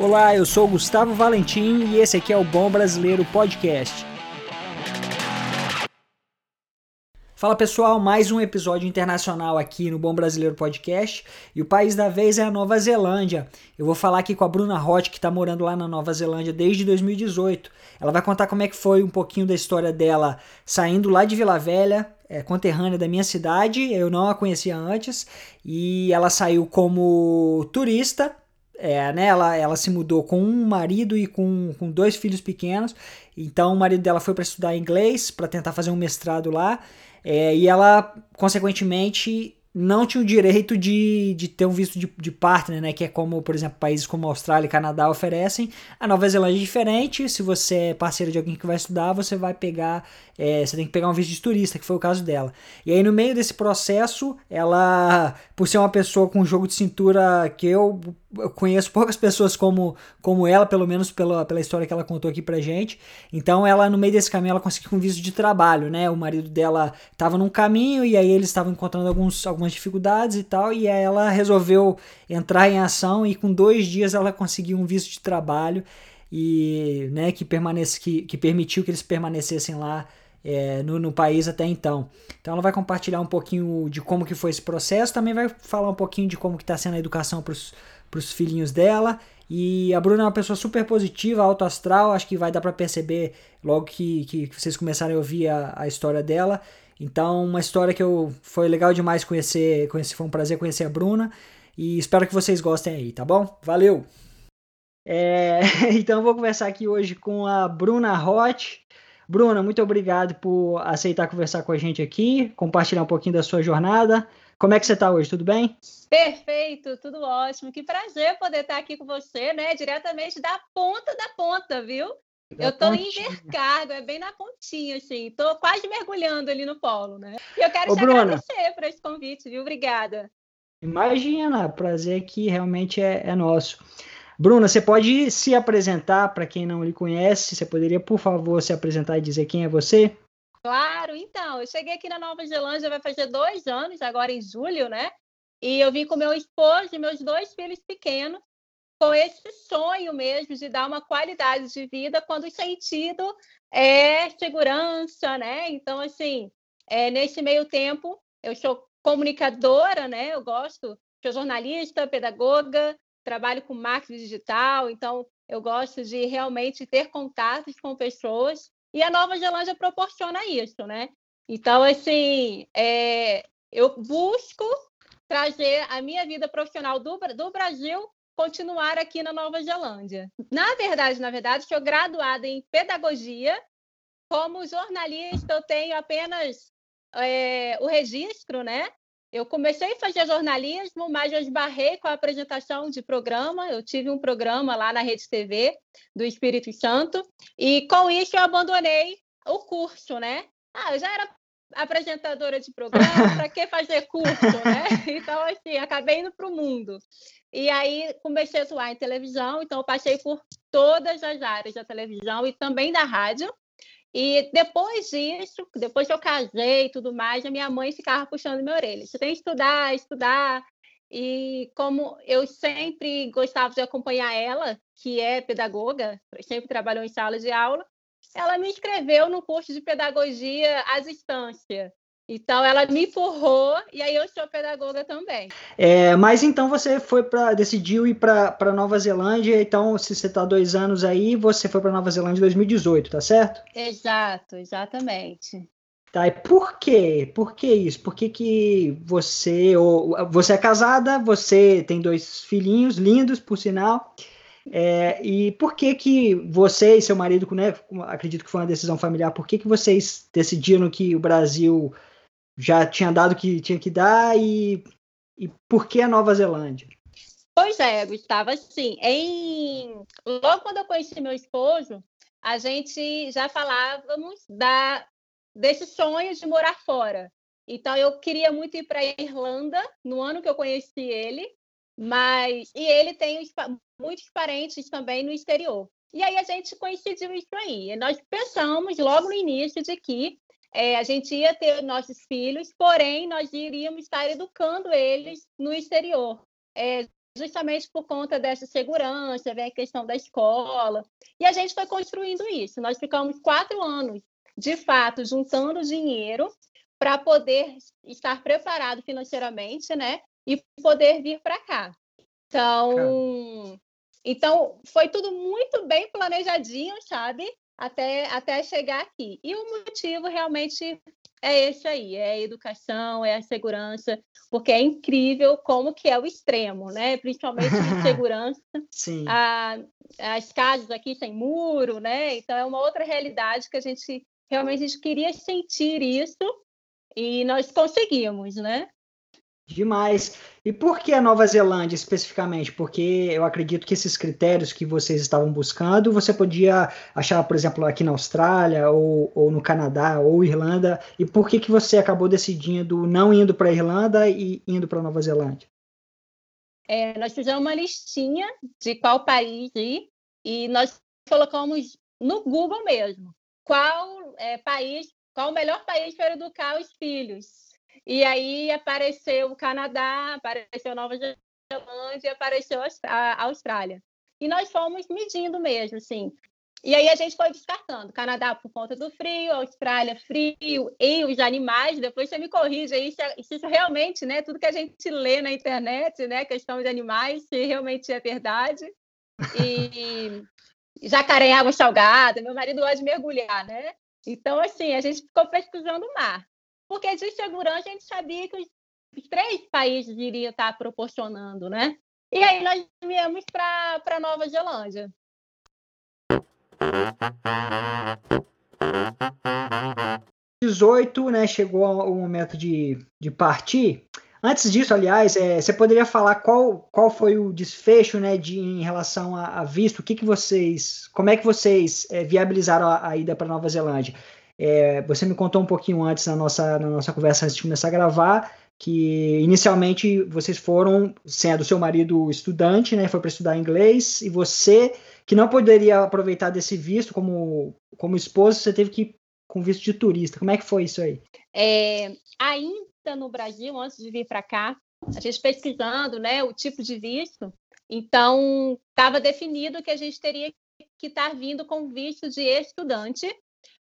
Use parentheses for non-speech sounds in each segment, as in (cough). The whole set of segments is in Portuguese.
Olá, eu sou Gustavo Valentim e esse aqui é o Bom Brasileiro Podcast. Fala pessoal, mais um episódio internacional aqui no Bom Brasileiro Podcast e o país da vez é a Nova Zelândia. Eu vou falar aqui com a Bruna Roth, que está morando lá na Nova Zelândia desde 2018. Ela vai contar como é que foi um pouquinho da história dela saindo lá de Vila Velha, é, conterrânea da minha cidade, eu não a conhecia antes, e ela saiu como turista é, né, ela, ela se mudou com um marido e com, com dois filhos pequenos. Então o marido dela foi para estudar inglês, para tentar fazer um mestrado lá. É, e ela, consequentemente, não tinha o direito de, de ter um visto de, de partner, né? Que é como, por exemplo, países como Austrália e Canadá oferecem. A Nova Zelândia é diferente. Se você é parceiro de alguém que vai estudar, você vai pegar. É, você tem que pegar um visto de turista, que foi o caso dela. E aí, no meio desse processo, ela, por ser uma pessoa com um jogo de cintura que eu, eu conheço poucas pessoas como, como ela, pelo menos pela, pela história que ela contou aqui pra gente. Então, ela, no meio desse caminho, ela conseguiu um visto de trabalho, né? O marido dela estava num caminho e aí eles estavam encontrando alguns, algumas dificuldades e tal. E aí ela resolveu entrar em ação e com dois dias ela conseguiu um visto de trabalho e, né, que, permanece, que, que permitiu que eles permanecessem lá é, no, no, país até então. Então ela vai compartilhar um pouquinho de como que foi esse processo, também vai falar um pouquinho de como que está sendo a educação para os filhinhos dela. E a Bruna é uma pessoa super positiva, alto astral, acho que vai dar para perceber logo que, que vocês começarem a ouvir a, a história dela. Então, uma história que eu foi legal demais conhecer, conhecer, foi um prazer conhecer a Bruna e espero que vocês gostem aí, tá bom? Valeu! É, (laughs) então, vou conversar aqui hoje com a Bruna Roth. Bruna, muito obrigado por aceitar conversar com a gente aqui, compartilhar um pouquinho da sua jornada. Como é que você está hoje? Tudo bem? Perfeito, tudo ótimo. Que prazer poder estar aqui com você, né? Diretamente da ponta da ponta, viu? Da eu estou em Intercargo, é bem na pontinha, assim. Estou quase mergulhando ali no polo, né? E eu quero Ô, te Bruna, agradecer por esse convite, viu? Obrigada. Imagina, prazer que realmente é, é nosso. Bruna, você pode se apresentar para quem não lhe conhece? Você poderia, por favor, se apresentar e dizer quem é você? Claro, então, eu cheguei aqui na Nova Zelândia, vai fazer dois anos, agora em julho, né? E eu vim com meu esposo e meus dois filhos pequenos, com esse sonho mesmo de dar uma qualidade de vida, quando o sentido é segurança, né? Então, assim, é, nesse meio tempo, eu sou comunicadora, né? Eu gosto, sou jornalista, pedagoga, trabalho com marketing digital, então eu gosto de realmente ter contatos com pessoas e a Nova Zelândia proporciona isso, né? Então, assim, é, eu busco trazer a minha vida profissional do, do Brasil continuar aqui na Nova Zelândia. Na verdade, na verdade, sou graduada em pedagogia. Como jornalista, eu tenho apenas é, o registro, né? Eu comecei a fazer jornalismo, mas eu esbarrei com a apresentação de programa. Eu tive um programa lá na Rede TV do Espírito Santo, e com isso eu abandonei o curso, né? Ah, eu já era apresentadora de programa, (laughs) para que fazer curso, né? (laughs) Então, assim, acabei indo para o mundo. E aí comecei a atuar em televisão, então eu passei por todas as áreas da televisão e também da rádio. E depois disso, depois que eu casei e tudo mais, a minha mãe ficava puxando minha orelha. Você tem que estudar, estudar. E como eu sempre gostava de acompanhar ela, que é pedagoga, sempre trabalhou em sala de aula, ela me inscreveu no curso de pedagogia à distância. Então ela me empurrou e aí eu sou pedagoga também. É, mas então você foi para decidiu ir para Nova Zelândia. Então se você está dois anos aí, você foi para Nova Zelândia em 2018, tá certo? Exato, exatamente. Tá, e por quê? Por que isso? Por que, que você ou você é casada? Você tem dois filhinhos lindos, por sinal. É, e por que que você e seu marido, né, acredito que foi uma decisão familiar, por que que vocês decidiram que o Brasil já tinha dado o que tinha que dar e, e por que a Nova Zelândia? Pois é, Gustavo, assim, em... logo quando eu conheci meu esposo, a gente já falávamos da... desse sonho de morar fora. Então, eu queria muito ir para a Irlanda, no ano que eu conheci ele, mas... E ele tem muitos parentes também no exterior. E aí a gente coincidiu isso aí. Nós pensamos logo no início de que é, a gente ia ter nossos filhos, porém nós iríamos estar educando eles no exterior. É, justamente por conta dessa segurança, vem a questão da escola. E a gente foi construindo isso. Nós ficamos quatro anos, de fato, juntando dinheiro para poder estar preparado financeiramente, né? E poder vir para cá. Então, então, foi tudo muito bem planejadinho, sabe? Até, até chegar aqui. E o motivo realmente é esse aí, é a educação, é a segurança, porque é incrível como que é o extremo, né? Principalmente de (laughs) segurança. Sim. A, as casas aqui sem muro, né? Então é uma outra realidade que a gente realmente a gente queria sentir isso e nós conseguimos, né? Demais. E por que a Nova Zelândia especificamente? Porque eu acredito que esses critérios que vocês estavam buscando, você podia achar, por exemplo, aqui na Austrália, ou, ou no Canadá, ou Irlanda. E por que, que você acabou decidindo não indo para a Irlanda e indo para a Nova Zelândia? É, nós fizemos uma listinha de qual país ir e nós colocamos no Google mesmo qual é, país, qual o melhor país para educar os filhos. E aí apareceu o Canadá, apareceu Nova Zelândia, apareceu a Austrália. E nós fomos medindo mesmo, assim. E aí a gente foi descartando. Canadá por conta do frio, Austrália frio, e os animais, depois você me corrige aí se, se isso realmente, né, tudo que a gente lê na internet, né, questão de animais, se realmente é verdade. E (laughs) jacaré água salgada, meu marido gosta de mergulhar, né? Então, assim, a gente ficou pesquisando o mar porque de segurança a gente sabia que os, três países iriam estar proporcionando, né? E aí nós viemos para Nova Zelândia. dezoito, né, chegou o momento de, de partir. Antes disso, aliás, é, você poderia falar qual, qual foi o desfecho, né, de, em relação a, a visto? O que, que vocês, como é que vocês é, viabilizaram a, a ida para Nova Zelândia? É, você me contou um pouquinho antes na nossa, na nossa conversa antes de começar a gravar que inicialmente vocês foram sendo seu marido estudante, né, foi para estudar inglês e você que não poderia aproveitar desse visto como como esposo, você teve que ir com visto de turista. Como é que foi isso aí? É, ainda no Brasil, antes de vir para cá, a gente pesquisando, né, o tipo de visto, então estava definido que a gente teria que estar vindo com visto de estudante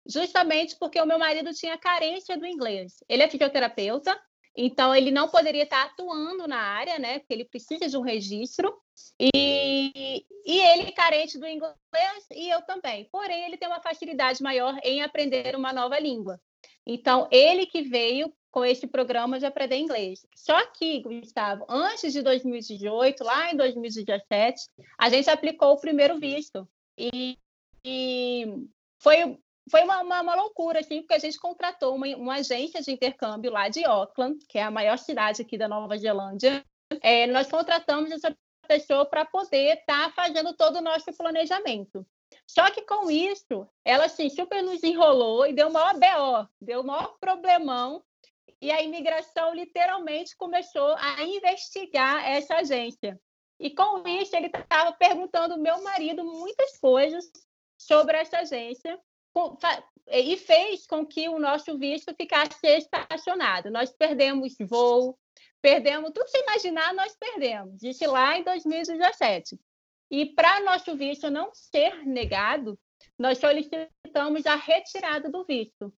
justamente porque o meu marido tinha carência do inglês. Ele é fisioterapeuta, então ele não poderia estar atuando na área, né? Porque ele precisa de um registro. E, e ele carente do inglês e eu também. Porém, ele tem uma facilidade maior em aprender uma nova língua. Então, ele que veio com esse programa de aprender inglês. Só que, Gustavo, antes de 2018, lá em 2017, a gente aplicou o primeiro visto. E, e foi foi uma, uma, uma, loucura, assim, porque a gente contratou uma, uma, agência de intercâmbio lá de Auckland, que é a maior cidade aqui da Nova Zelândia. É, nós contratamos essa pessoa para poder estar tá fazendo todo o nosso planejamento. Só que com isso, ela assim, super nos enrolou e deu maior BO, deu maior problemão. E a imigração literalmente começou a investigar essa agência. E com isso, ele estava perguntando ao meu marido muitas coisas sobre essa agência e fez com que o nosso visto ficasse estacionado. Nós perdemos voo, perdemos tudo sem imaginar, nós perdemos. Isso lá em 2017. E para nosso visto não ser negado, nós solicitamos a retirada do visto,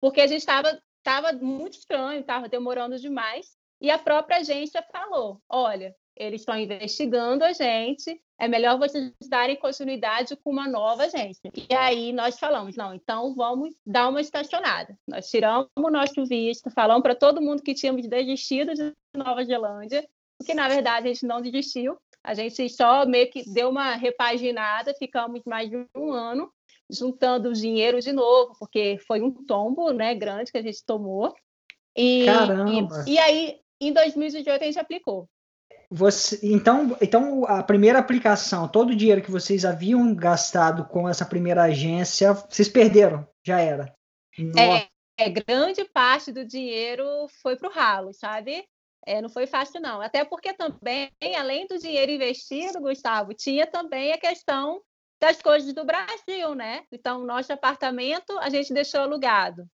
porque a gente estava estava muito estranho, estava demorando demais. E a própria agência falou: olha, eles estão investigando a gente, é melhor vocês darem continuidade com uma nova agência. E aí nós falamos, não, então vamos dar uma estacionada. Nós tiramos o nosso visto, falamos para todo mundo que tínhamos desistido de Nova Zelândia, porque na verdade a gente não desistiu, a gente só meio que deu uma repaginada, ficamos mais de um ano juntando o dinheiro de novo, porque foi um tombo né, grande que a gente tomou. E, Caramba! E, e aí, em 2018, a gente aplicou. Você, então, então, a primeira aplicação, todo o dinheiro que vocês haviam gastado com essa primeira agência, vocês perderam, já era. É, é, grande parte do dinheiro foi para o ralo, sabe? É, não foi fácil, não. Até porque também, além do dinheiro investido, Gustavo, tinha também a questão das coisas do Brasil, né? Então, nosso apartamento a gente deixou alugado.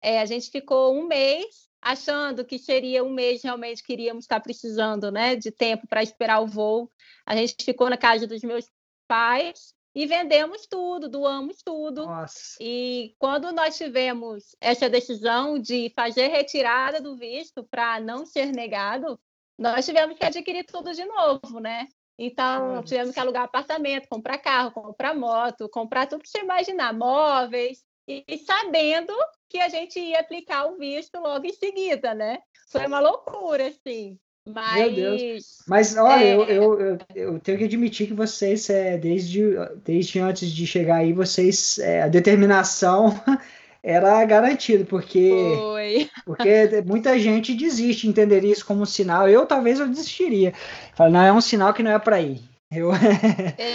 É, a gente ficou um mês achando que seria um mês realmente que iríamos estar precisando né, de tempo para esperar o voo. A gente ficou na casa dos meus pais e vendemos tudo, doamos tudo. Nossa. E quando nós tivemos essa decisão de fazer retirada do visto para não ser negado, nós tivemos que adquirir tudo de novo, né? Então, tivemos que alugar apartamento, comprar carro, comprar moto, comprar tudo que você imaginar, móveis, e, sabendo que a gente ia aplicar o visto logo em seguida, né? Foi uma loucura, assim. Mas, Meu Deus. Mas olha, é... eu, eu, eu, eu, tenho que admitir que vocês, é, desde, desde antes de chegar aí, vocês, é, a determinação (laughs) era garantida, porque, Foi. porque muita gente desiste, entenderia isso como um sinal. Eu talvez eu desistiria. Fala, não, é um sinal que não é para ir. Eu...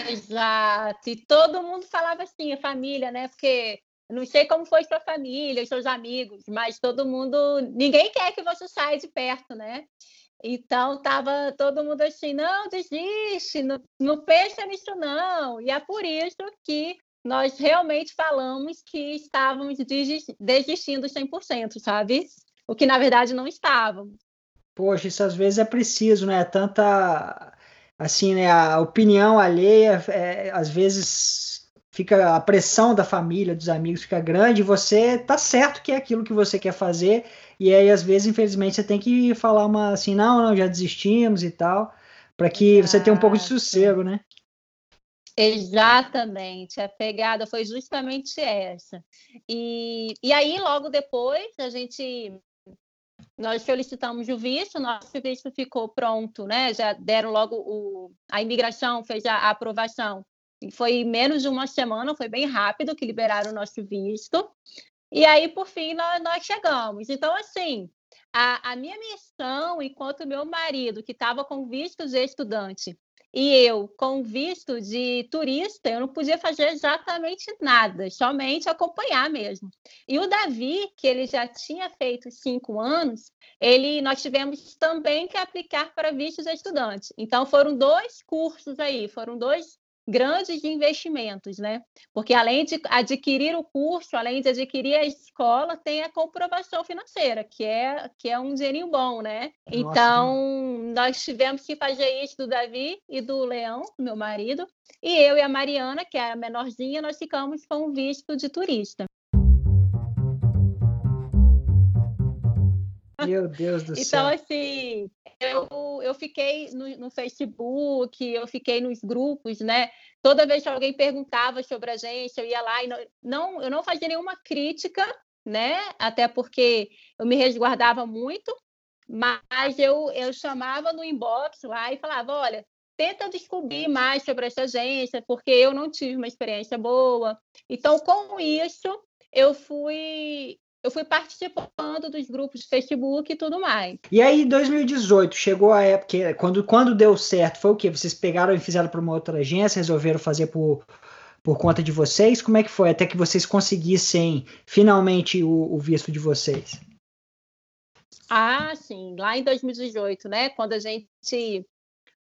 Exato. E todo mundo falava assim, a família, né? Porque não sei como foi sua família, seus amigos, mas todo mundo, ninguém quer que você saia de perto, né? Então tava todo mundo assim, não, desiste, não, não pensa nisso não. E é por isso que nós realmente falamos que estávamos desistindo 100%, sabe? O que na verdade não estávamos. Poxa, isso às vezes é preciso, né? Tanta assim, né? A opinião alheia, é, às vezes fica a pressão da família, dos amigos fica grande, você tá certo que é aquilo que você quer fazer, e aí às vezes, infelizmente, você tem que falar uma assim, não, não, já desistimos e tal, para que Exato. você tenha um pouco de sossego, né? Exatamente, a pegada foi justamente essa. E, e aí, logo depois, a gente nós solicitamos o visto, nosso visto ficou pronto, né? Já deram logo o, a imigração fez a, a aprovação foi menos de uma semana, foi bem rápido que liberaram o nosso visto. E aí, por fim, nós, nós chegamos. Então, assim, a, a, minha missão, enquanto meu marido, que estava com visto de estudante, e eu com visto de turista, eu não podia fazer exatamente nada, somente acompanhar mesmo. E o Davi, que ele já tinha feito cinco anos, ele, nós tivemos também que aplicar para vistos de estudante. Então, foram dois cursos aí, foram dois grandes investimentos, né? Porque além de adquirir o curso, além de adquirir a escola, tem a comprovação financeira, que é que é um dinheirinho bom, né? Nossa, então, nós tivemos que fazer isso do Davi e do Leão, meu marido, e eu e a Mariana, que é a menorzinha, nós ficamos com o visto de turista. Meu Deus do (laughs) então, céu. Então, assim, eu, eu fiquei no, no, Facebook, eu fiquei nos grupos, né? Toda vez que alguém perguntava sobre a gente, eu ia lá e não, não, eu não fazia nenhuma crítica, né? Até porque eu me resguardava muito, mas eu, eu chamava no inbox lá e falava: olha, tenta descobrir mais sobre essa agência, porque eu não tive uma experiência boa. Então, com isso, eu fui eu fui participando dos grupos de Facebook e tudo mais. E aí, em 2018, chegou a época, quando, quando deu certo, foi o quê? Vocês pegaram e fizeram para uma outra agência, resolveram fazer por, por conta de vocês? Como é que foi até que vocês conseguissem finalmente o, o visto de vocês? Ah, sim, lá em 2018, né? Quando a gente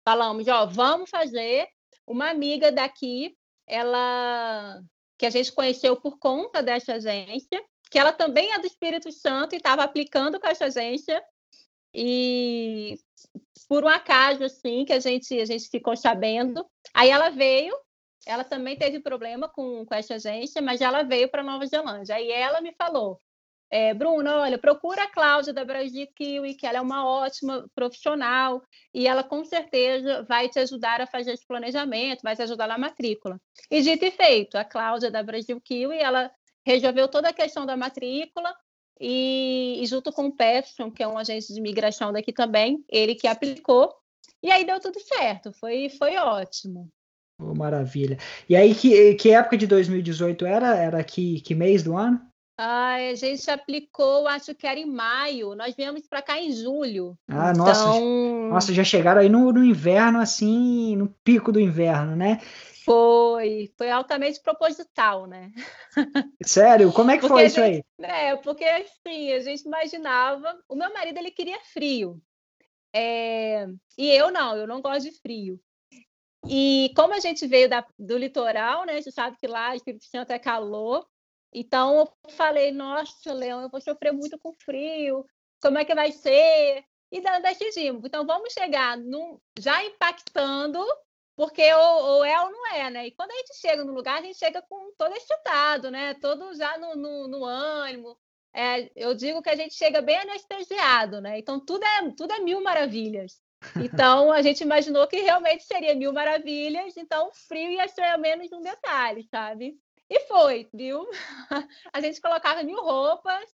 falamos, ó, vamos fazer uma amiga daqui, ela que a gente conheceu por conta dessa agência, que ela também é do Espírito Santo e estava aplicando com essa agência. E por um acaso, assim, que a gente, a gente ficou sabendo. Aí ela veio, ela também teve problema com, com essa agência, mas ela veio para Nova Zelândia. Aí ela me falou: é, olha, procura a Cláudia da Brasil Kiwi, que ela é uma ótima profissional e ela com certeza vai te ajudar a fazer esse planejamento, vai te ajudar na matrícula. E dito e feito, a Cláudia da Brasil Kiwi, ela resolveu toda a questão da matrícula e, e junto com o Peterson, que é um agente de imigração daqui também, ele que aplicou. E aí deu tudo certo, foi, foi ótimo. Oh, maravilha. E aí, que, que época de 2018 era? Era que, que mês do ano? Ah, a gente aplicou, acho que era em maio. Nós viemos para cá em julho. Ah, então... nossa. Nossa, já chegaram aí no, no inverno, assim, no pico do inverno, né? Foi, foi altamente proposital, né? Sério? Como é que porque foi isso gente, aí? É, porque assim, a gente imaginava. O meu marido ele queria frio. É, e eu não, eu não gosto de frio. E como a gente veio da, do litoral, né? Você sabe que lá Espírito Santo é calor. Então eu falei, nossa, Leão, eu vou sofrer muito com frio. como é que vai ser? E decidimos, então vamos chegar num, já impactando, porque ou, ou, é ou não é, né? E quando a gente chega no lugar, a gente chega com todo excitado, né? Todo já no, no, no ânimo. É, eu digo que a gente chega bem anestesiado, né? Então tudo é, tudo é mil maravilhas. Então a gente imaginou que realmente seria mil maravilhas, então frio ia ser menos um detalhe, sabe? E foi, viu? (laughs) A gente colocava mil roupas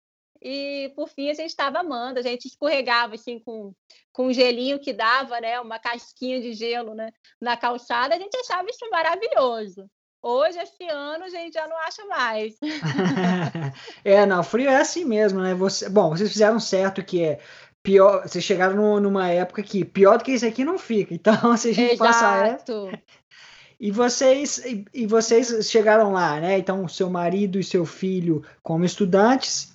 e por fim a gente estava amando, a gente escorregava assim com, com um gelinho que dava, né? Uma casquinha de gelo né? na calçada, a gente achava isso maravilhoso. Hoje, esse ano, a gente já não acha mais. (laughs) é, não, frio é assim mesmo, né? Você, bom, vocês fizeram certo que é pior. Vocês chegaram no, numa época que pior do que isso aqui não fica. Então, (laughs) se a gente Exato. passar. É... E vocês, e, e vocês chegaram lá, né? Então, seu marido e seu filho como estudantes.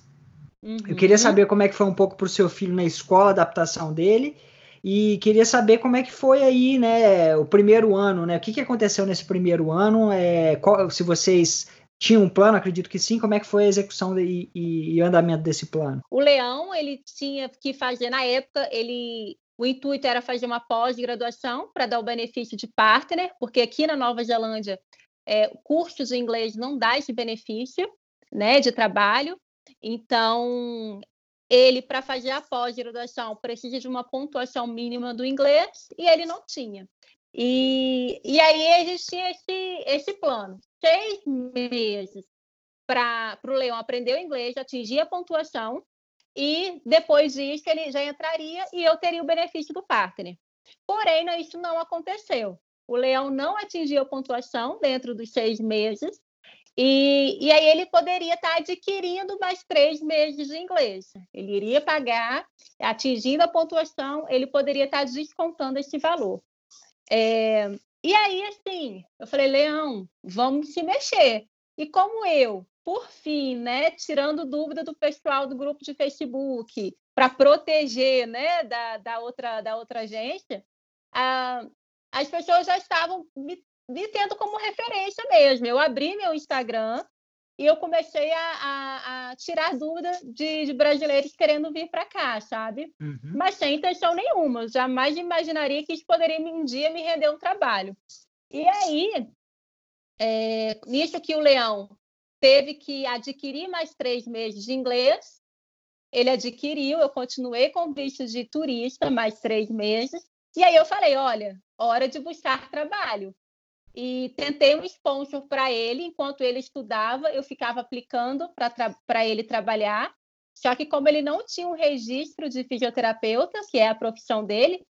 Uhum. Eu queria uhum. saber como é que foi um pouco para o seu filho na escola, a adaptação dele. E queria saber como é que foi aí, né, o primeiro ano, né? O que, que aconteceu nesse primeiro ano? É, qual, se vocês tinham um plano, acredito que sim. Como é que foi a execução e, e andamento desse plano? O Leão, ele tinha que fazer, na época, ele o intuito era fazer uma pós-graduação para dar o benefício de partner, porque aqui na Nova Zelândia, é, cursos de inglês não dá esse benefício né, de trabalho. Então, ele, para fazer a pós-graduação, precisa de uma pontuação mínima do inglês e ele não tinha. E, e aí existia esse, esse plano. Seis meses para o Leão aprender o inglês, atingir a pontuação, e depois disso ele já entraria e eu teria o benefício do partner. Porém, isso não aconteceu. O Leão não atingiu a pontuação dentro dos seis meses e, e aí ele poderia estar adquirindo mais três meses de inglês. Ele iria pagar, atingindo a pontuação, ele poderia estar descontando esse valor. É, e aí, assim, eu falei, Leão, vamos se mexer. E como eu, por fim, né, tirando dúvida do pessoal do grupo de Facebook, para proteger né, da, da, outra, da outra agência, ah, as pessoas já estavam me me tendo como referência mesmo. Eu abri meu Instagram e eu comecei a, a, a tirar dúvida de, de, brasileiros querendo vir para cá, sabe? Uhum. Mas sem intenção nenhuma. Jamais imaginaria que isso poderia um dia me render um trabalho. E aí, é, nisso que o Leão teve que adquirir mais três meses de inglês, ele adquiriu, eu continuei com visto de turista mais três meses. E aí eu falei, olha, hora de buscar trabalho e tentei um sponsor para ele. Enquanto ele estudava, eu ficava aplicando para ele trabalhar. Só que, como ele não tinha um registro de fisioterapeuta, que é a profissão dele,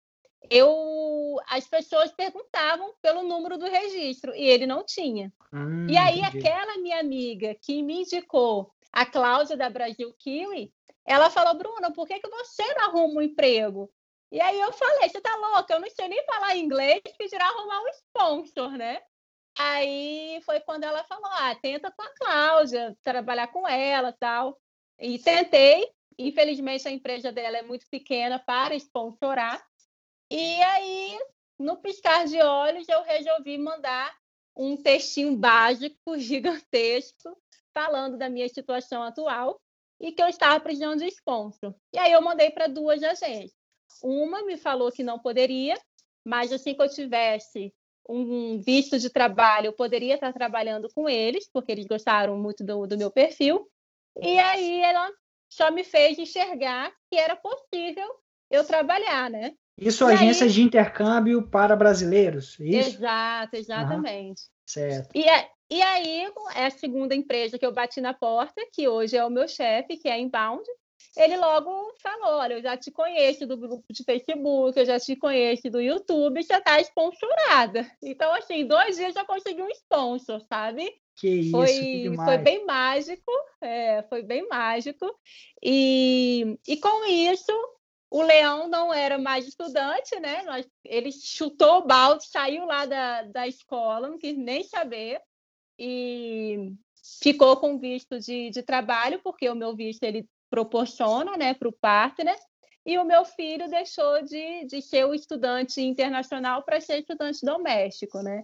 eu as pessoas perguntavam pelo número do registro e ele não tinha. Hum, e aí, entendi. aquela minha amiga que me indicou a Cláudia da Brasil Kiwi, ela falou: Bruna, por que, que você não arruma um emprego? E aí eu falei, você tá louca? Eu não sei nem falar inglês, que dirá arrumar um sponsor, né? Aí foi quando ela falou, ah, tenta com a Cláudia, trabalhar com ela tal. E tentei, infelizmente a empresa dela é muito pequena para sponsorar. E aí, no piscar de olhos, eu resolvi mandar um textinho básico, (laughs) gigantesco, falando da minha situação atual e que eu estava precisando de sponsor. E aí eu mandei para duas agências. Uma me falou que não poderia, mas assim que eu tivesse um visto de trabalho, eu poderia estar trabalhando com eles, porque eles gostaram muito do, do meu perfil. E aí ela só me fez enxergar que era possível eu trabalhar, né? Isso, e agências aí... de intercâmbio para brasileiros, é isso? Exato, exatamente. Uhum. Certo. E, e aí, é a segunda empresa que eu bati na porta, que hoje é o meu chefe, que é a Inbound, ele logo falou: Olha, eu já te conheço do grupo de Facebook, eu já te conheço do YouTube, você está sponsorada. Então, assim, dois dias já consegui um sponsor, sabe? Que isso, foi, que foi bem mágico, é, foi bem mágico. E, e com isso, o Leão não era mais estudante, né? Nós, ele chutou o balde, saiu lá da, da escola, não quis nem saber. E ficou com visto de, de trabalho, porque o meu visto ele proporciona né, para o partner, e o meu filho deixou de, de ser o estudante internacional para ser estudante doméstico, né?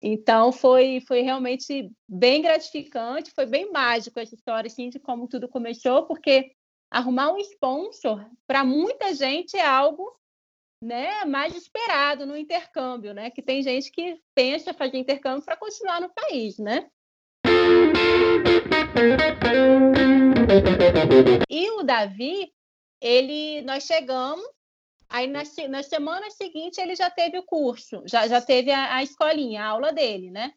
Então foi, foi realmente bem gratificante, foi bem mágico essa história assim, de como tudo começou, porque arrumar um sponsor para muita gente é algo né, mais esperado no intercâmbio, né? Que tem gente que pensa fazer intercâmbio para continuar no país, né? E o Davi, ele, nós chegamos, aí na, na semana seguinte ele já teve o curso, já, já teve a, a escolinha, a aula dele, né?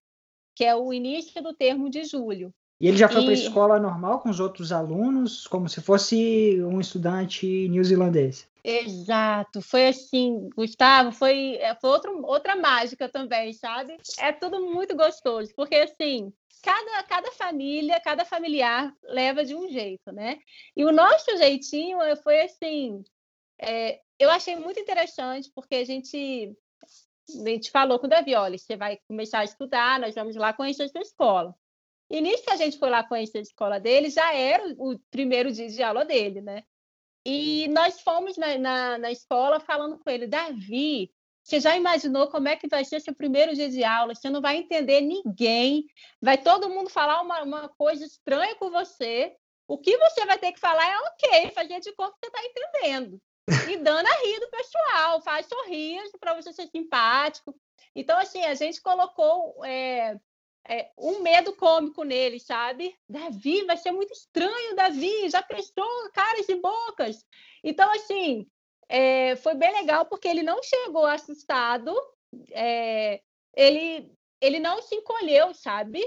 Que é o início do termo de julho. E ele já foi e... para a escola normal com os outros alunos, como se fosse um estudante neozelandês. Exato, foi assim, Gustavo, foi, é, foi outro, outra mágica também, sabe? É tudo muito gostoso, porque assim, cada, cada família, cada familiar leva de um jeito, né? E o nosso jeitinho eh, foi assim, é, eu achei muito interessante, porque a gente, a gente falou com o Davi, olha, você vai começar a estudar, nós vamos lá conhecer a sua escola. E nisso que a gente foi lá conhecer a escola dele, já era o primeiro dia de aula dele, né? E nós fomos na, na, na, escola falando com ele, Davi, você já imaginou como é que vai ser seu primeiro dia de aula? Você não vai entender ninguém, vai todo mundo falar uma, uma coisa estranha com você. O que você vai ter que falar é ok, fazer de conta que você está entendendo. E dando a rir do pessoal, faz sorriso para você ser simpático. Então, assim, a gente colocou é, é, um medo cômico nele, sabe? Davi, vai ser muito estranho, Davi, já prestou caras e bocas. Então, assim, é, foi bem legal porque ele não chegou assustado, é, ele, ele não se encolheu, sabe?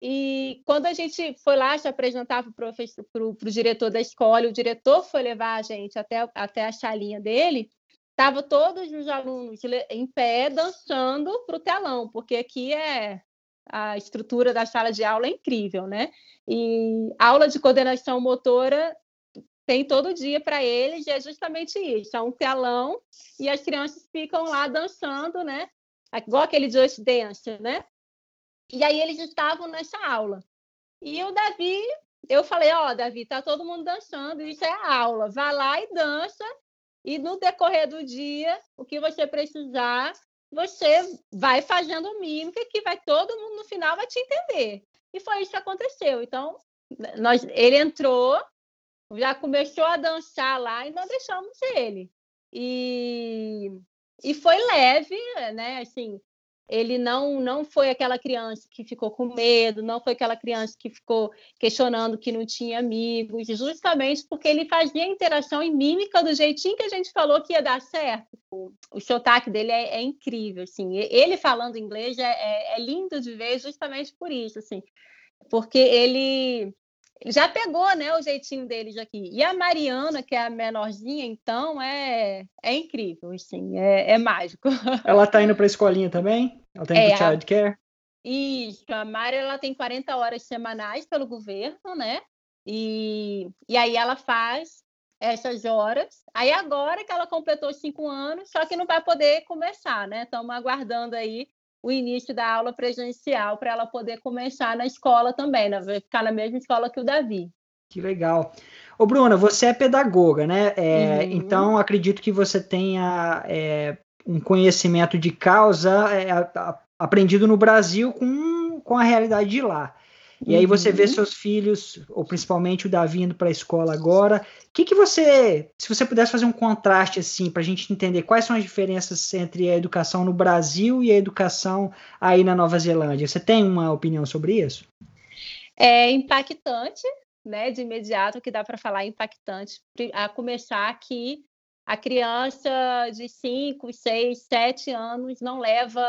E quando a gente foi lá se apresentar para o diretor da escola, o diretor foi levar a gente até, até a chalinha dele, estavam todos os alunos em pé dançando para o telão, porque aqui é a estrutura da sala de aula é incrível, né? E aula de coordenação motora tem todo dia para eles, e é justamente isso: é um telão e as crianças ficam lá dançando, né? Igual aquele Just Dance, né? E aí eles estavam nessa aula. E o Davi, eu falei: Ó, oh, Davi, tá todo mundo dançando, isso é aula, vá lá e dança. E no decorrer do dia, o que você precisar, você vai fazendo mímica que vai todo mundo no final vai te entender. E foi isso que aconteceu. Então, nós, ele entrou, já começou a dançar lá e nós deixamos ele. E, e foi leve, né? Assim, ele não não foi aquela criança que ficou com medo, não foi aquela criança que ficou questionando que não tinha amigos, justamente porque ele fazia interação e mímica do jeitinho que a gente falou que ia dar certo. O sotaque dele é, é incrível, assim. Ele falando inglês é, é, é lindo de ver, justamente por isso, assim, porque ele já pegou, né, o jeitinho deles aqui. E a Mariana, que é a menorzinha, então, é, é incrível, assim, é, é mágico. (laughs) Ela tá indo para a escolinha também? Ela tá indo é, para child care? Isso, a Mari, ela tem 40 horas semanais pelo governo, né? E, e aí ela faz essas horas. Aí agora que ela completou cinco anos, só que não vai poder começar, né? Estamos aguardando aí o início da aula presencial para ela poder começar na escola também, né? Vai ficar na mesma escola que o Davi. Que legal. Ô, Bruna, você é pedagoga, né? É, uhum. Então, acredito que você tenha é, um conhecimento de causa é, aprendido no Brasil com, com a realidade de lá. E aí você vê uhum. seus filhos, ou principalmente o Davi indo para a escola agora. O que, que você, se você pudesse fazer um contraste assim, para a gente entender quais são as diferenças entre a educação no Brasil e a educação aí na Nova Zelândia, você tem uma opinião sobre isso? É impactante, né? De imediato que dá para falar impactante, a começar que a criança de 5, 6, 7 anos não leva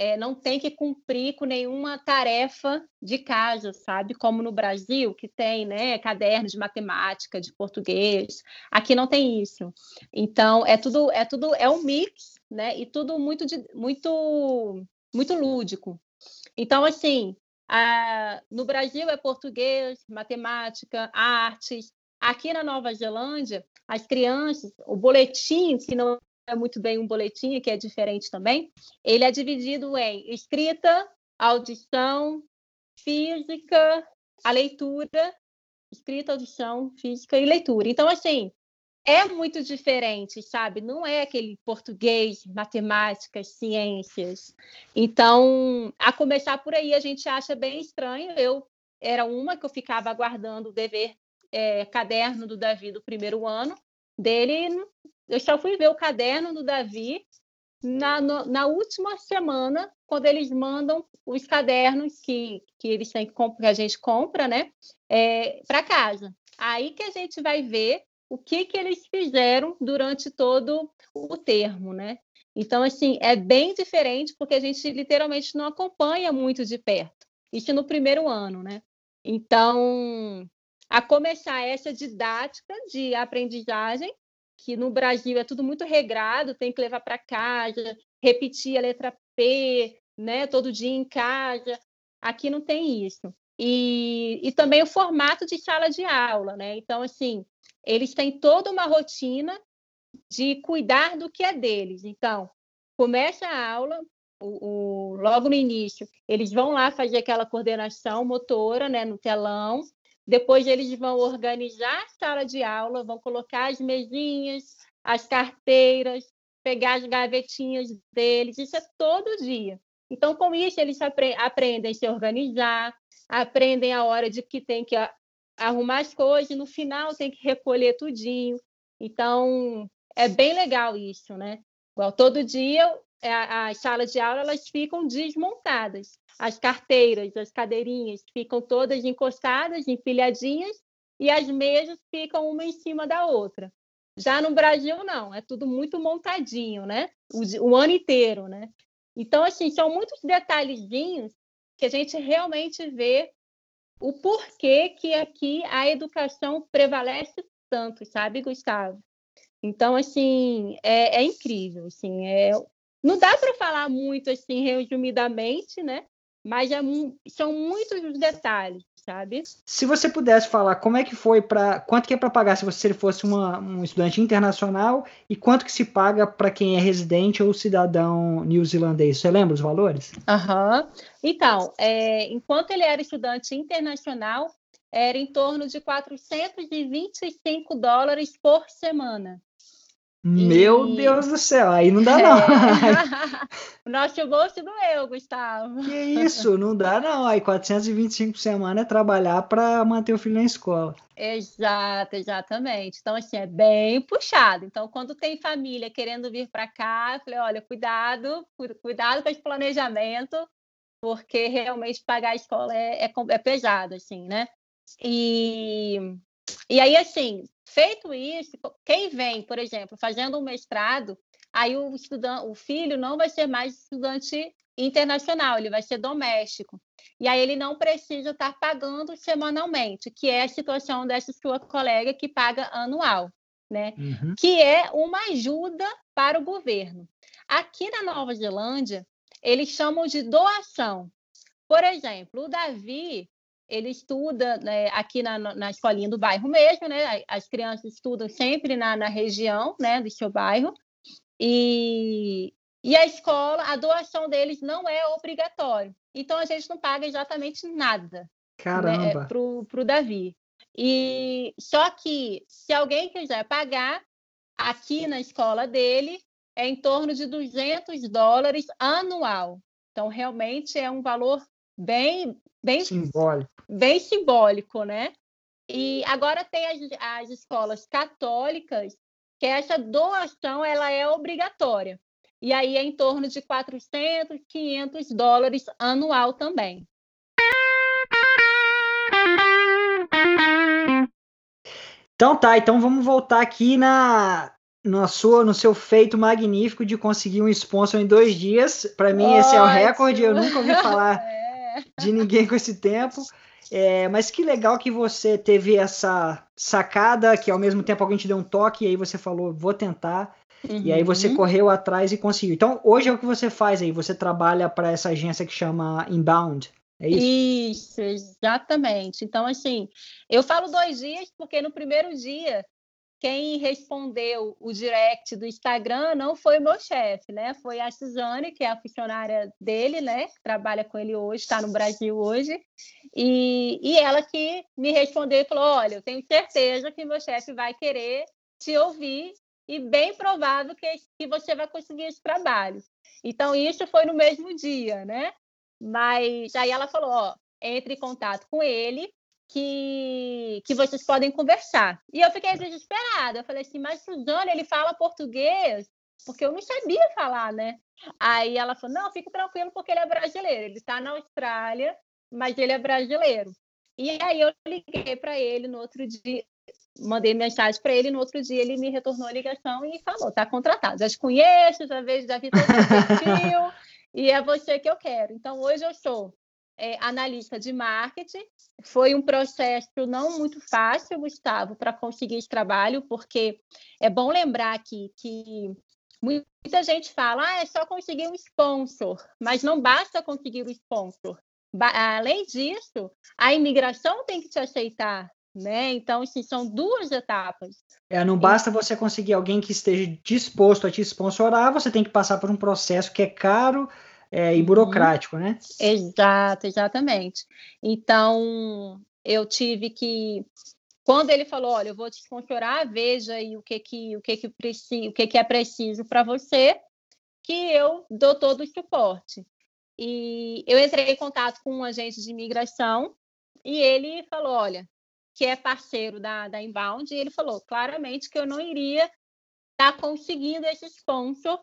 é, não tem que cumprir com nenhuma tarefa de casa, sabe? Como no Brasil, que tem né, cadernos de matemática, de português. Aqui não tem isso. Então, é tudo, é tudo, é um mix, né? E tudo muito, muito, muito lúdico. Então, assim, a, no Brasil é português, matemática, artes. Aqui na Nova Zelândia, as crianças, o boletim, que não muito bem um boletim, que é diferente também, ele é dividido em escrita, audição, física, a leitura, escrita, audição, física e leitura. Então, assim, é muito diferente, sabe? Não é aquele português, matemática, ciências. Então, a começar por aí, a gente acha bem estranho. Eu era uma que eu ficava aguardando o dever é, caderno do Davi do primeiro ano dele. Eu só fui ver o caderno do Davi na, no, na última semana, quando eles mandam os cadernos que, que eles têm que, que a gente compra, né, é, para casa. Aí que a gente vai ver o que, que eles fizeram durante todo o termo, né? Então, assim, é bem diferente porque a gente literalmente não acompanha muito de perto. Isso no primeiro ano, né? Então, a começar essa didática de aprendizagem, que no Brasil é tudo muito regrado, tem que levar para casa, repetir a letra P, né, todo dia em casa. Aqui não tem isso. E, e também o formato de sala de aula, né? Então, assim, eles têm toda uma rotina de cuidar do que é deles. Então, começa a aula, o, o, logo no início, eles vão lá fazer aquela coordenação motora né, no telão, depois eles vão organizar a sala de aula, vão colocar as mesinhas, as carteiras, pegar as gavetinhas deles, isso é todo dia. Então, com isso, eles apre aprendem a se organizar, aprendem a hora de que tem que arrumar as coisas, no final tem que recolher tudinho. Então, é bem legal isso, né? Igual todo dia, as salas de aula elas ficam desmontadas. As carteiras, as cadeirinhas ficam todas encostadas, empilhadinhas, e as mesas ficam uma em cima da outra. Já no Brasil, não, é tudo muito montadinho, né? O, o ano inteiro, né? Então, assim, são muitos detalhezinhos que a gente realmente vê o porquê que aqui a educação prevalece tanto, sabe, Gustavo? Então, assim, é, é incrível, assim, é, não dá para falar muito, assim, resumidamente, né? Mas é, são muitos os detalhes, sabe? Se você pudesse falar como é que foi para quanto que é para pagar se você fosse uma, um estudante internacional e quanto que se paga para quem é residente ou cidadão neozelandês, você lembra os valores? Aham. Uhum. Então, é, enquanto ele era estudante internacional, era em torno de 425 dólares por semana. Meu e... Deus do céu, aí não dá (laughs) não. É. o nosso bolso doeu, Gustavo. Que isso, não dá não. Aí 425 por semana é trabalhar para manter o filho na escola. Exato, exatamente. Então, assim, é bem puxado. Então, quando tem família querendo vir para cá, eu falei, olha, cuidado, cuidado com esse planejamento, porque realmente pagar a escola é, é, é pesado, assim, né? E, e aí, assim, feito isso, quem vem, por exemplo, fazendo um mestrado, aí o, estudante, o filho não vai ser mais estudante internacional, ele vai ser doméstico. E aí ele não precisa estar pagando semanalmente, que é a situação dessa sua colega que paga anual, né? Uhum. Que é uma ajuda para o governo. Aqui na Nova Zelândia, eles chamam de doação. Por exemplo, o Davi, ele estuda né, aqui na, na escolinha do bairro mesmo, né? As crianças estudam sempre na, na região, né, do seu bairro. E, e a escola, a doação deles não é obrigatório. Então a gente não paga exatamente nada né, para o Davi. E só que se alguém quiser pagar aqui na escola dele é em torno de 200 dólares anual. Então realmente é um valor bem bem simbólico, bem simbólico, né? E agora tem as, as escolas católicas que essa doação ela é obrigatória. E aí é em torno de 400, 500 dólares anual também. Então tá, então vamos voltar aqui na no, sua, no seu feito magnífico de conseguir um sponsor em dois dias. Para mim, Ótimo. esse é o recorde. Eu nunca ouvi falar (laughs) é. De ninguém com esse tempo. É, mas que legal que você teve essa sacada, que ao mesmo tempo alguém te deu um toque e aí você falou, vou tentar. Uhum. E aí você uhum. correu atrás e conseguiu. Então, hoje é o que você faz aí. Você trabalha para essa agência que chama Inbound. É isso? Isso, exatamente. Então, assim, eu falo dois dias porque no primeiro dia quem respondeu o direct do Instagram não foi o meu chefe, né? Foi a Suzane, que é a funcionária dele, né? Que trabalha com ele hoje, está no Brasil hoje. E, e ela que me respondeu e falou: Olha, eu tenho certeza que meu chefe vai querer te ouvir e bem provável que, que você vai conseguir esse trabalho. Então, isso foi no mesmo dia, né? Mas aí ela falou: Ó, entre em contato com ele que, que vocês podem conversar. E eu fiquei desesperada. Eu falei assim, mas Suzana, ele fala português? Porque eu não sabia falar, né? Aí ela falou, não, fique tranquilo, porque ele é brasileiro. Ele está na Austrália, mas ele é brasileiro. E aí eu liguei para ele no outro dia, mandei mensagem para ele, no outro dia ele me retornou a ligação e falou, tá contratado. Já te conheço, já vejo, já vi todo o perfil, (laughs) e é você que eu quero. Então, hoje eu sou é, analista de marketing. Foi um processo não muito fácil, Gustavo, para conseguir esse trabalho, porque é bom lembrar aqui que muita gente fala, ah, é só conseguir um sponsor, mas não basta conseguir o um sponsor. Além disso, a imigração tem que te aceitar, né? Então, assim, são duas etapas. É, não basta você conseguir alguém que esteja disposto a te sponsorar, você tem que passar por um processo que é caro, é, e uhum. burocrático, né? Exato, exatamente. Então, eu tive que quando ele falou, olha, eu vou te sponsorar, veja aí o que que o que que preciso, o que que é preciso para você, que eu dou todo o suporte. E eu entrei em contato com um agente de imigração e ele falou, olha, que é parceiro da, da Inbound, e ele falou claramente que eu não iria estar tá conseguindo esse sponsor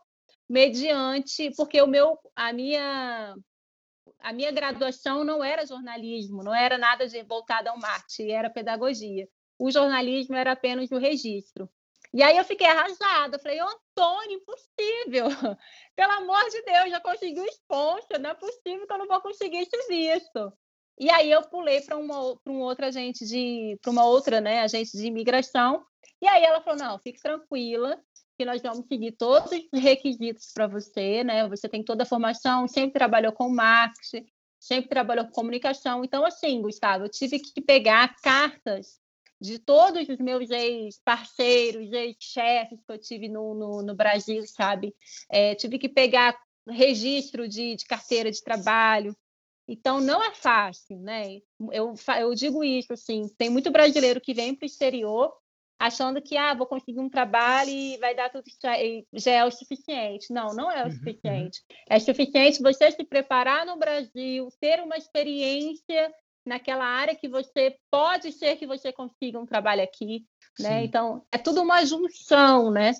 mediante porque o meu a minha a minha graduação não era jornalismo, não era nada de voltada ao marketing, era pedagogia. O jornalismo era apenas o registro. E aí eu fiquei arrasada, falei, Antônio, impossível! (laughs) Pelo amor de Deus, já consegui o sponsor, não é possível que eu não vou conseguir esse visto. E aí eu pulei para uma para um outro agente de para uma outra, né, agente de imigração. E aí ela falou: "Não, fique tranquila, que nós vamos seguir todos os requisitos para você, né? Você tem toda a formação, sempre trabalhou com marketing, sempre trabalhou com comunicação. Então, assim, Gustavo, eu tive que pegar cartas de todos os meus ex-parceiros, ex-chefes que eu tive no, no, no Brasil, sabe? É, tive que pegar registro de, de carteira de trabalho. Então, não é fácil, né? Eu, eu digo isso, assim, tem muito brasileiro que vem para o exterior achando que ah, vou conseguir um trabalho e vai dar tudo já é o suficiente. Não, não é o uhum, uhum. suficiente. É suficiente você se preparar no Brasil, ter uma experiência naquela área que você pode ser que você consiga um trabalho aqui, né? Sim. Então é tudo uma junção, né?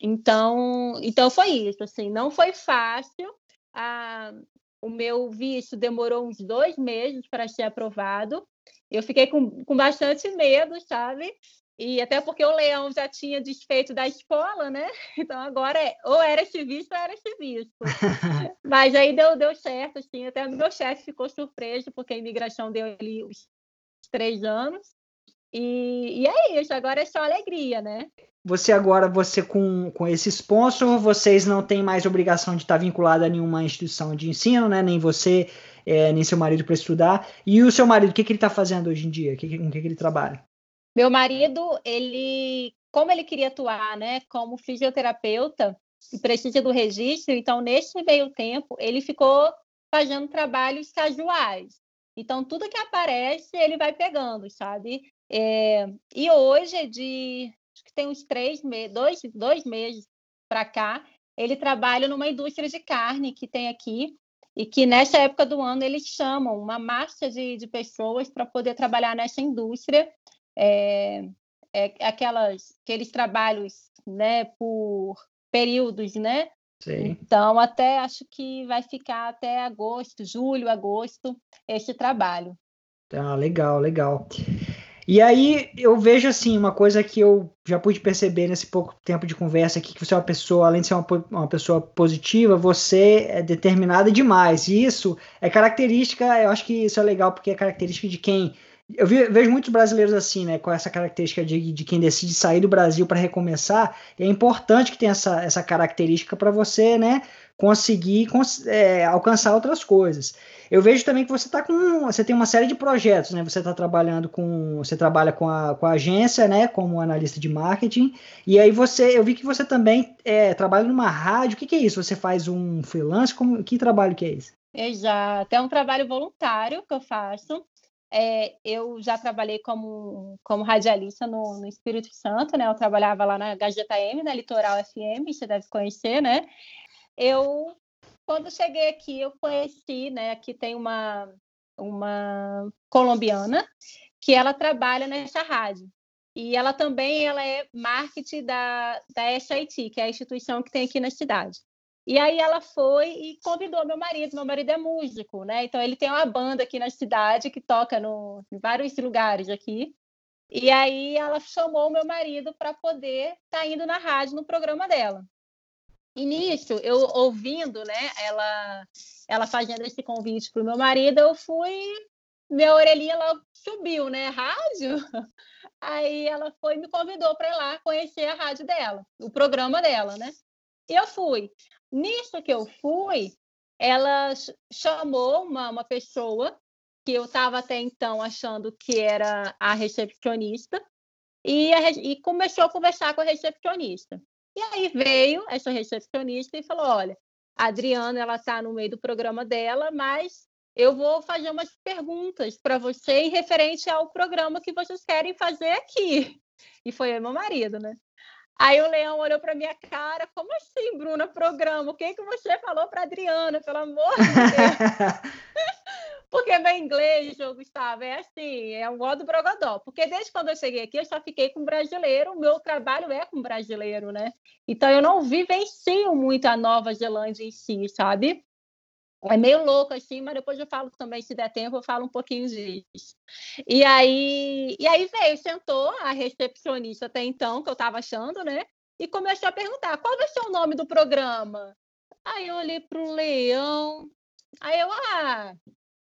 Então, então foi isso. Assim, não foi fácil. Ah, o meu visto demorou uns dois meses para ser aprovado. Eu fiquei com, com bastante medo, sabe? E até porque o Leão já tinha desfeito da escola, né? (laughs) Então agora é, ou era visto ou era esse visto. (laughs) Mas aí deu, deu certo, assim. Até meu chefe ficou surpreso, porque a imigração deu ali os três anos. E, e é isso, agora é só alegria, né? Você agora, você com, com esse sponsor, vocês não têm mais obrigação de estar vinculado a nenhuma instituição de ensino, né? Nem você, é, nem seu marido para estudar. E o seu marido, o que, que ele está fazendo hoje em dia? Com que, que, que ele trabalha? Meu marido, ele, como ele queria atuar, né, como fisioterapeuta e precisa do registro, então nesse meio tempo ele ficou fazendo trabalhos casuais. Então tudo que aparece ele vai pegando, sabe? É, e hoje, de acho que tem uns três meses, dois, dois meses para cá, ele trabalha numa indústria de carne que tem aqui e que nessa época do ano eles chamam uma massa de, de pessoas para poder trabalhar nessa indústria é, é aquelas, aqueles trabalhos né, por períodos, né? Sim. Então, até acho que vai ficar até agosto, julho, agosto, esse trabalho. Ah, legal, legal. E aí eu vejo assim, uma coisa que eu já pude perceber nesse pouco tempo de conversa aqui, que você é uma pessoa, além de ser uma, uma pessoa positiva, você é determinada demais. E isso é característica, eu acho que isso é legal, porque é característica de quem eu vejo muitos brasileiros assim, né, com essa característica de, de quem decide sair do Brasil para recomeçar. é importante que tenha essa, essa característica para você, né, conseguir é, alcançar outras coisas. Eu vejo também que você tá com, você tem uma série de projetos, né? Você está trabalhando com, você trabalha com a, com a agência, né, como analista de marketing. E aí você, eu vi que você também é, trabalha numa rádio. O que, que é isso? Você faz um freelance? Como, que trabalho que é esse? Exato, é um trabalho voluntário que eu faço. É, eu já trabalhei como, como radialista no, no, Espírito Santo, né? Eu trabalhava lá na Gazeta M, na Litoral FM, você deve conhecer, né? Eu, quando cheguei aqui, eu conheci, né? Aqui tem uma, uma colombiana que ela trabalha nessa rádio. E ela também ela é marketing da, da SIT, que é a instituição que tem aqui na cidade. E aí ela foi e convidou meu marido. Meu marido é músico, né? Então ele tem uma banda aqui na cidade que toca no, em vários lugares aqui. E aí ela chamou meu marido para poder estar tá indo na rádio no programa dela. E nisso, eu ouvindo, né, ela, ela fazendo esse convite para o meu marido, eu fui, minha orelhinha logo subiu, né, rádio? (laughs) Aí ela foi me convidou para ir lá conhecer a rádio dela, o programa dela, né? E eu fui. Nisso que eu fui, ela chamou uma, uma pessoa que eu estava até então achando que era a recepcionista e, a, e começou a conversar com a recepcionista. E aí veio essa recepcionista e falou: olha, a Adriana ela está no meio do programa dela, mas eu vou fazer umas perguntas para você em referente ao programa que vocês querem fazer aqui. E foi meu marido, né? Aí o Leão olhou para minha cara, como assim, Bruna, programa? O que que você falou para Adriana, pelo amor de Deus? (laughs) Porque meu inglês, Gustavo, é assim, é um modo brogodó. Porque desde quando eu cheguei aqui, eu só fiquei com brasileiro, o meu trabalho é com brasileiro, né? Então eu não vivencio muito a Nova Zelândia em si, sabe? É meio louco assim, mas depois eu falo também, se der tempo, eu falo um pouquinho disso. E aí, e aí veio, sentou a recepcionista até então, que eu estava achando, né? E começou a perguntar: qual vai ser o nome do programa? Aí eu olhei para o Leão, aí eu, ah,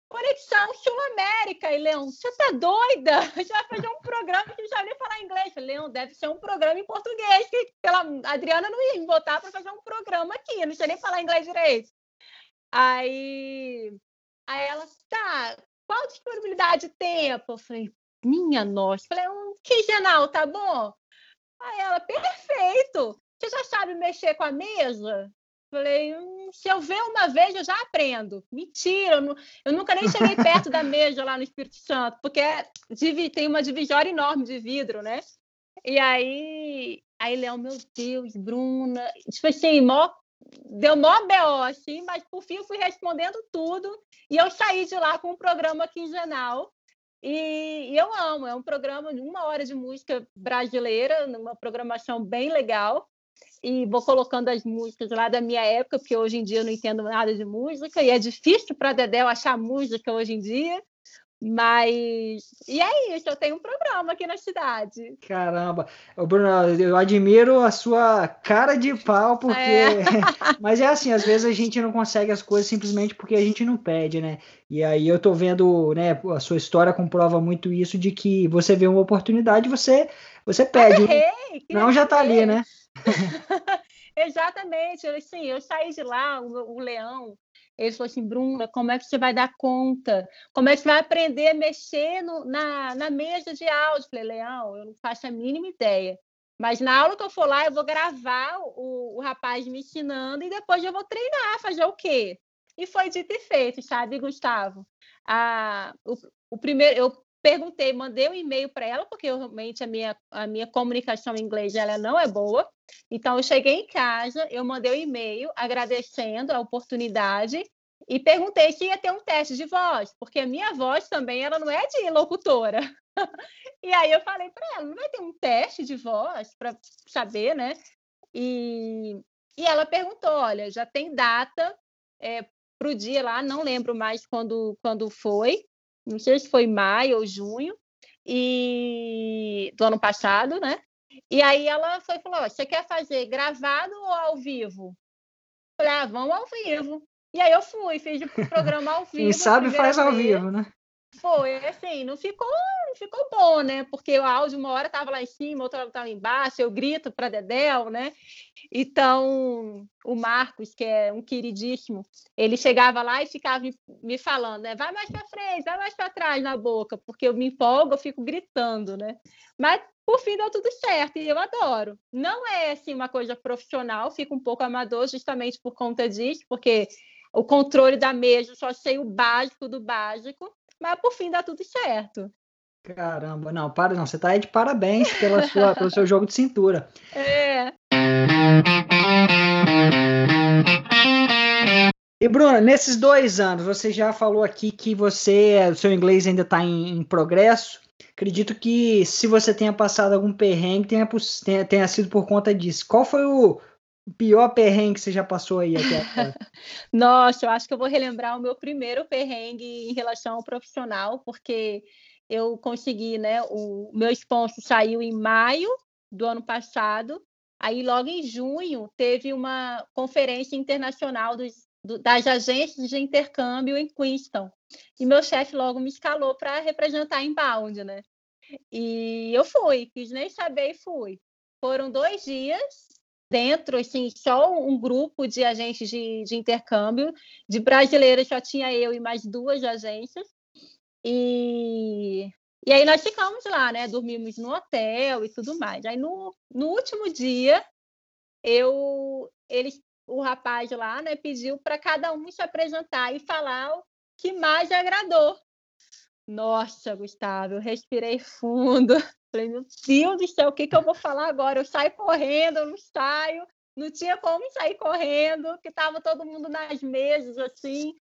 Conexão Sul-América. E Leão, você tá doida? (laughs) Já vai fazer um programa que já nem falar inglês. Leão, deve ser um programa em português, que pela Adriana não ia me botar para fazer um programa aqui, não sei nem falar inglês direito. Aí, aí ela, tá, qual disponibilidade de tempo? Eu falei, minha nossa. Falei, um quinzenal, tá bom? Aí ela, perfeito. Você já sabe mexer com a mesa? Falei, hum, se eu ver uma vez, eu já aprendo. Mentira, eu, eu nunca nem cheguei perto da mesa lá no Espírito Santo, porque é, tem uma divisória enorme de vidro, né? E aí, aí Léo, meu Deus, Bruna, tipo assim, mó, deu mó B.O., assim, mas por fim eu fui respondendo tudo e eu saí de lá com um programa quinzenal. E, e eu amo, é um programa de uma hora de música brasileira, uma programação bem legal e vou colocando as músicas lá da minha época, porque hoje em dia eu não entendo nada de música, e é difícil para Dedéu achar música hoje em dia. Mas. E é isso, eu tenho um programa aqui na cidade. Caramba, Bruno, eu admiro a sua cara de pau, porque. É. (laughs) Mas é assim, às vezes a gente não consegue as coisas simplesmente porque a gente não pede, né? E aí eu tô vendo, né, a sua história comprova muito isso, de que você vê uma oportunidade, você, você pede. errei, não, já tá ali, né? (laughs) Exatamente, assim, eu saí de lá, o, o leão, ele falou assim, Bruna, como é que você vai dar conta? Como é que você vai aprender a mexer no, na, na mesa de áudio? Eu falei, Leão, eu não faço a mínima ideia. Mas na aula que eu for lá, eu vou gravar o, o rapaz me ensinando e depois eu vou treinar, fazer o quê? E foi dito e feito, sabe, Gustavo? Ah, o, o primeiro, eu perguntei, mandei um e-mail para ela, porque realmente a minha, a minha comunicação em inglês ela não é boa. Então, eu cheguei em casa, eu mandei um e-mail agradecendo a oportunidade e perguntei se ia ter um teste de voz, porque a minha voz também ela não é de locutora. (laughs) e aí eu falei para ela, não vai ter um teste de voz para saber, né? E, e ela perguntou, olha, já tem data é, para o dia lá, não lembro mais quando, quando foi, não sei se foi maio ou junho, e do ano passado, né? E aí ela foi falou: você quer fazer gravado ou ao vivo? Falei, ah, vamos ao vivo. E aí eu fui, fiz o programa ao (laughs) vivo. Quem sabe faz ao vivo, né? Foi, assim, não ficou, ficou bom, né? Porque o áudio uma hora estava lá em cima, outra hora estava embaixo, eu grito para Dedel, né? Então, o Marcos, que é um queridíssimo, ele chegava lá e ficava me, me falando, né? Vai mais para frente, vai mais para trás na boca, porque eu me empolgo, eu fico gritando, né? Mas por fim deu tudo certo e eu adoro. Não é assim uma coisa profissional, fica um pouco amador justamente por conta disso, porque o controle da mesa só sei o básico do básico, mas por fim dá tudo certo. Caramba, não, para não, você tá aí de parabéns pela sua, pelo seu jogo de cintura. É. E Bruna, nesses dois anos, você já falou aqui que você, o seu inglês ainda está em, em, progresso. Acredito que se você tenha passado algum perrengue, tenha, tenha, tenha sido por conta disso. Qual foi o pior perrengue que você já passou aí até? (laughs) Nossa, eu acho que eu vou relembrar o meu primeiro perrengue em relação ao profissional, porque eu consegui, né? O meu sponsor saiu em maio do ano passado. Aí, logo em junho, teve uma conferência internacional dos, do, das agências de intercâmbio em Queenstown. E meu chefe logo me escalou para representar em Bound, né? E eu fui, quis nem saber e fui. Foram dois dias dentro, assim, só um grupo de agentes de, de intercâmbio. De brasileiras só tinha eu e mais duas agências. E, e aí nós ficamos lá, né? Dormimos no hotel e tudo mais. Aí no, no último dia, eu, eles, o rapaz lá, né, pediu para cada um se apresentar e falar o que mais agradou. Nossa, Gustavo, eu respirei fundo. (laughs) Falei, meu Deus do céu, o que, que eu vou falar agora? Eu saio correndo, eu não saio. Não tinha como sair correndo, que estava todo mundo nas mesas, assim.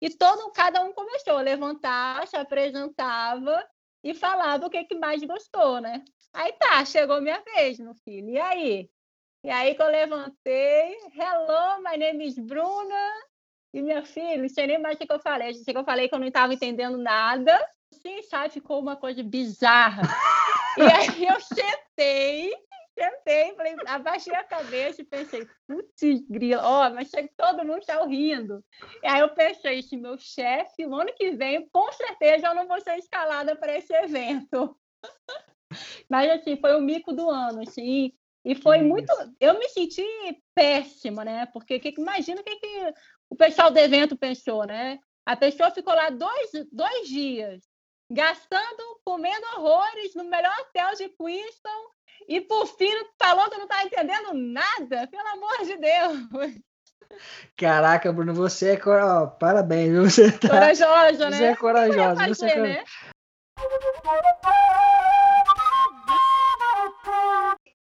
E todo, cada um começou a levantar, se apresentava e falava o que, que mais gostou, né? Aí tá, chegou minha vez, meu filho. E aí? E aí que eu levantei, hello, my name is Bruna. E minha filha, não sei nem mais o que eu falei. que eu falei que eu não estava entendendo nada. Sim, sabe? Ficou uma coisa bizarra. (laughs) e aí eu sentei, sentei, falei, abaixei a cabeça e pensei, putz, grila, ó, oh, mas todo mundo está rindo. E aí eu pensei, se meu chefe, no ano que vem, com certeza eu não vou ser escalada para esse evento. (laughs) mas assim, foi o mico do ano, assim. E foi que muito. Isso. Eu me senti péssima, né? Porque que, imagina o que, que o pessoal do evento pensou, né? A pessoa ficou lá dois, dois dias, gastando, comendo horrores no melhor hotel de Queenstown, e por fim falou que não está entendendo nada, pelo amor de Deus. Caraca, Bruno, você é cor... parabéns, você tá... corajosa, né? Você é corajosa, fazer, você é cor... né?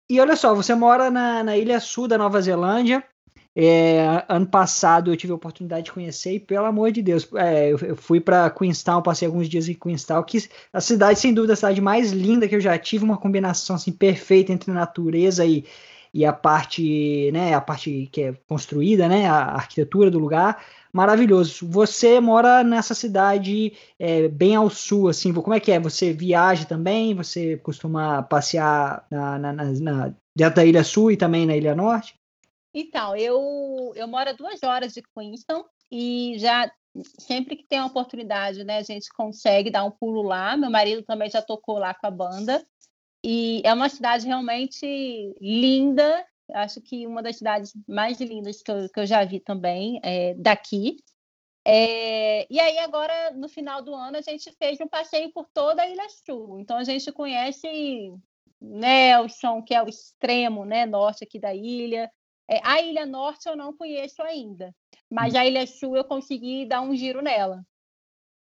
E olha só, você mora na, na Ilha Sul da Nova Zelândia. É, ano passado eu tive a oportunidade de conhecer e, pelo amor de Deus, é, eu, fui para Queenstown, passei alguns dias em Queenstown, que a cidade, sem dúvida, a cidade mais linda que eu já tive, uma combinação assim, perfeita entre natureza e, e a parte, né, a parte que é construída, né, a arquitetura do lugar, maravilhoso. Você mora nessa cidade é, bem ao sul, assim, como é que é? Você viaja também? Você costuma passear na, na, na, dentro da Ilha Sul e também na Ilha Norte? Então, eu, eu moro a duas horas de Queenstown e já sempre que tem a oportunidade, né, a gente consegue dar um pulo lá. Meu marido também já tocou lá com a banda. E é uma cidade realmente linda, acho que uma das cidades mais lindas que eu, que eu já vi também, é, daqui. É, e aí, agora, no final do ano, a gente fez um passeio por toda a Ilha Sul. Então, a gente conhece Nelson, que é o extremo né, norte aqui da ilha. É, a Ilha Norte eu não conheço ainda, mas hum. a Ilha Sul eu consegui dar um giro nela.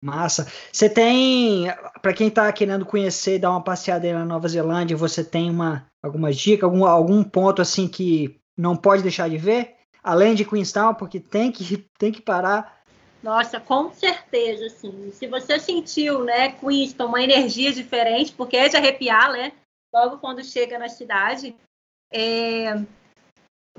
Massa. Você tem, para quem está querendo conhecer, dar uma passeada aí na Nova Zelândia, você tem uma alguma dica, algum, algum ponto assim que não pode deixar de ver? Além de Queenstown, porque tem que tem que parar. Nossa, com certeza, assim. Se você sentiu, né, Queenstown, uma energia diferente, porque é de arrepiar, né? Logo quando chega na cidade, é...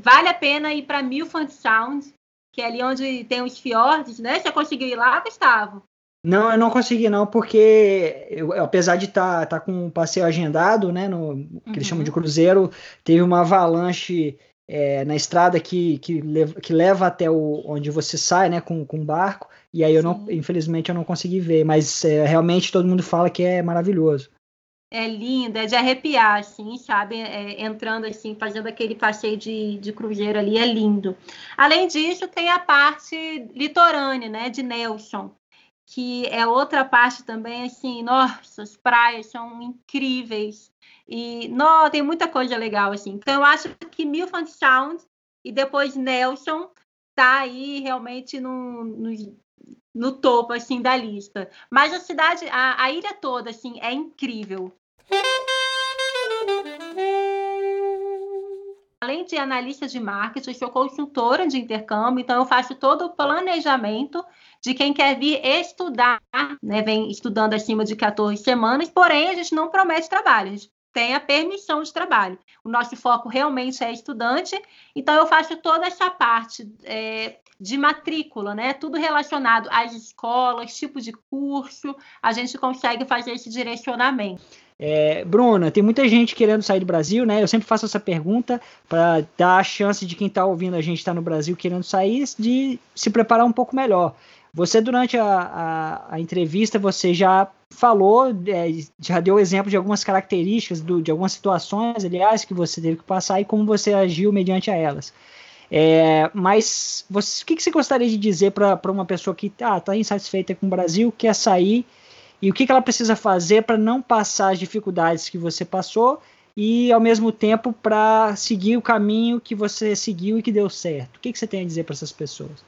vale a pena ir para Milford Sound, que é ali onde tem os fiordes, né? Você conseguiu ir lá, Gustavo? Não, eu não consegui não, porque eu, apesar de estar tá, tá com um passeio agendado, né, no que uhum. eles chamam de uhum. cruzeiro, teve uma avalanche é, na estrada que, que, leva, que leva até o, onde você sai, né, com, com o barco, e aí eu Sim. não, infelizmente eu não consegui ver, mas é, realmente todo mundo fala que é maravilhoso. É lindo, é de arrepiar, assim, sabe? É, entrando assim, fazendo aquele passeio de, de cruzeiro ali, é lindo. Além disso, tem a parte litorânea, né, de Nelson que é outra parte também, assim, nossa, as praias são incríveis. E não, tem muita coisa legal, assim. Então, eu acho que Milford Sound e depois Nelson tá aí realmente no, no, no topo, assim, da lista. Mas a cidade, a, a ilha toda, assim, é incrível. Além de analista de marketing, sou consultora de intercâmbio, então eu faço todo o planejamento de quem quer vir estudar, né, vem estudando acima de 14 semanas, porém a gente não promete trabalho, a gente tem a permissão de trabalho. O nosso foco realmente é estudante, então eu faço toda essa parte é, de matrícula, né? Tudo relacionado às escolas, tipo de curso, a gente consegue fazer esse direcionamento. É, Bruna, tem muita gente querendo sair do Brasil, né? Eu sempre faço essa pergunta para dar a chance de quem está ouvindo a gente estar tá no Brasil querendo sair, de se preparar um pouco melhor. Você, durante a, a, a entrevista, você já falou, é, já deu exemplo de algumas características, do, de algumas situações, aliás, que você teve que passar e como você agiu mediante a elas. É, mas você, o que, que, você gostaria de dizer para uma pessoa que está ah, tá insatisfeita com o Brasil, quer sair, e o que, que ela precisa fazer para não passar as dificuldades que você passou e, ao mesmo tempo, para seguir o caminho que você seguiu e que deu certo? O que, que você tem a dizer para essas pessoas?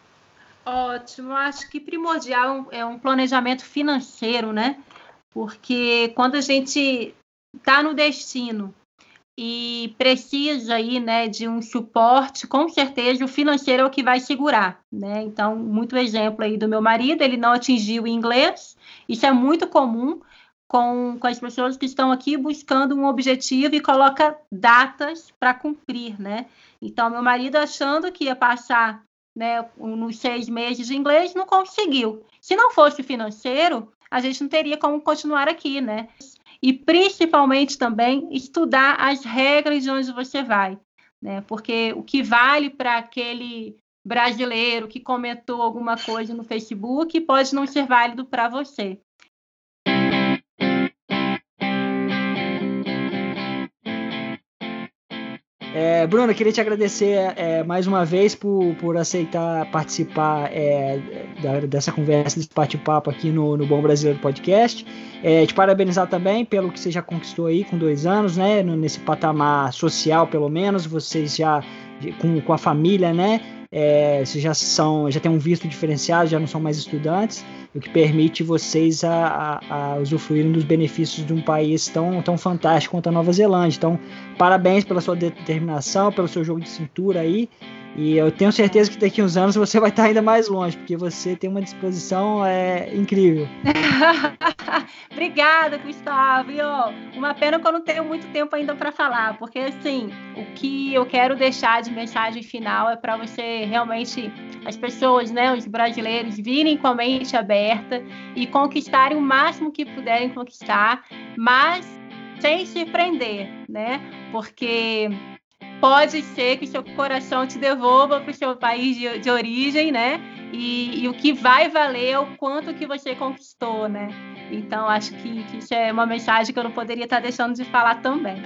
Ótimo, acho que primordial é um planejamento financeiro, né? Porque quando a gente está no destino e precisa aí, né, de um suporte, com certeza o financeiro é o que vai segurar, né? Então, muito exemplo aí do meu marido, ele não atingiu o inglês, isso é muito comum com, com as pessoas que estão aqui buscando um objetivo e coloca datas para cumprir, né? Então, meu marido achando que ia passar né, nos seis meses de inglês, não conseguiu. Se não fosse financeiro, a gente não teria como continuar aqui, né? E principalmente também estudar as regras de onde você vai, né? Porque o que vale para aquele brasileiro que comentou alguma coisa no Facebook pode não ser válido para você. É, Bruno, queria te agradecer é, mais uma vez por, por aceitar participar é, da, dessa conversa, desse bate-papo aqui no, no Bom Brasileiro Podcast. É, te parabenizar também pelo que você já conquistou aí com dois anos, né? Nesse patamar social, pelo menos, vocês já com, com a família, né? É, vocês já são, já tem um visto diferenciado, já não são mais estudantes o que permite vocês a, a, a, usufruírem dos benefícios de um país tão, tão fantástico quanto a Nova Zelândia. Então, parabéns pela sua determinação, pelo seu jogo de cintura aí. E eu tenho certeza que daqui uns anos você vai estar ainda mais longe, porque você tem uma disposição é, incrível. (laughs) Obrigada, Gustavo. E, ó, uma pena que eu não tenho muito tempo ainda para falar, porque assim, o que eu quero deixar de mensagem final é para você realmente, as pessoas, né, os brasileiros, virem com a mente aberta e conquistarem o máximo que puderem conquistar, mas sem se prender, né? Porque pode ser que seu coração te devolva para o seu país de, de origem, né? E, e, o que vai valer é o quanto que você conquistou, né? Então, acho que, que isso é uma mensagem que eu não poderia estar deixando de falar também.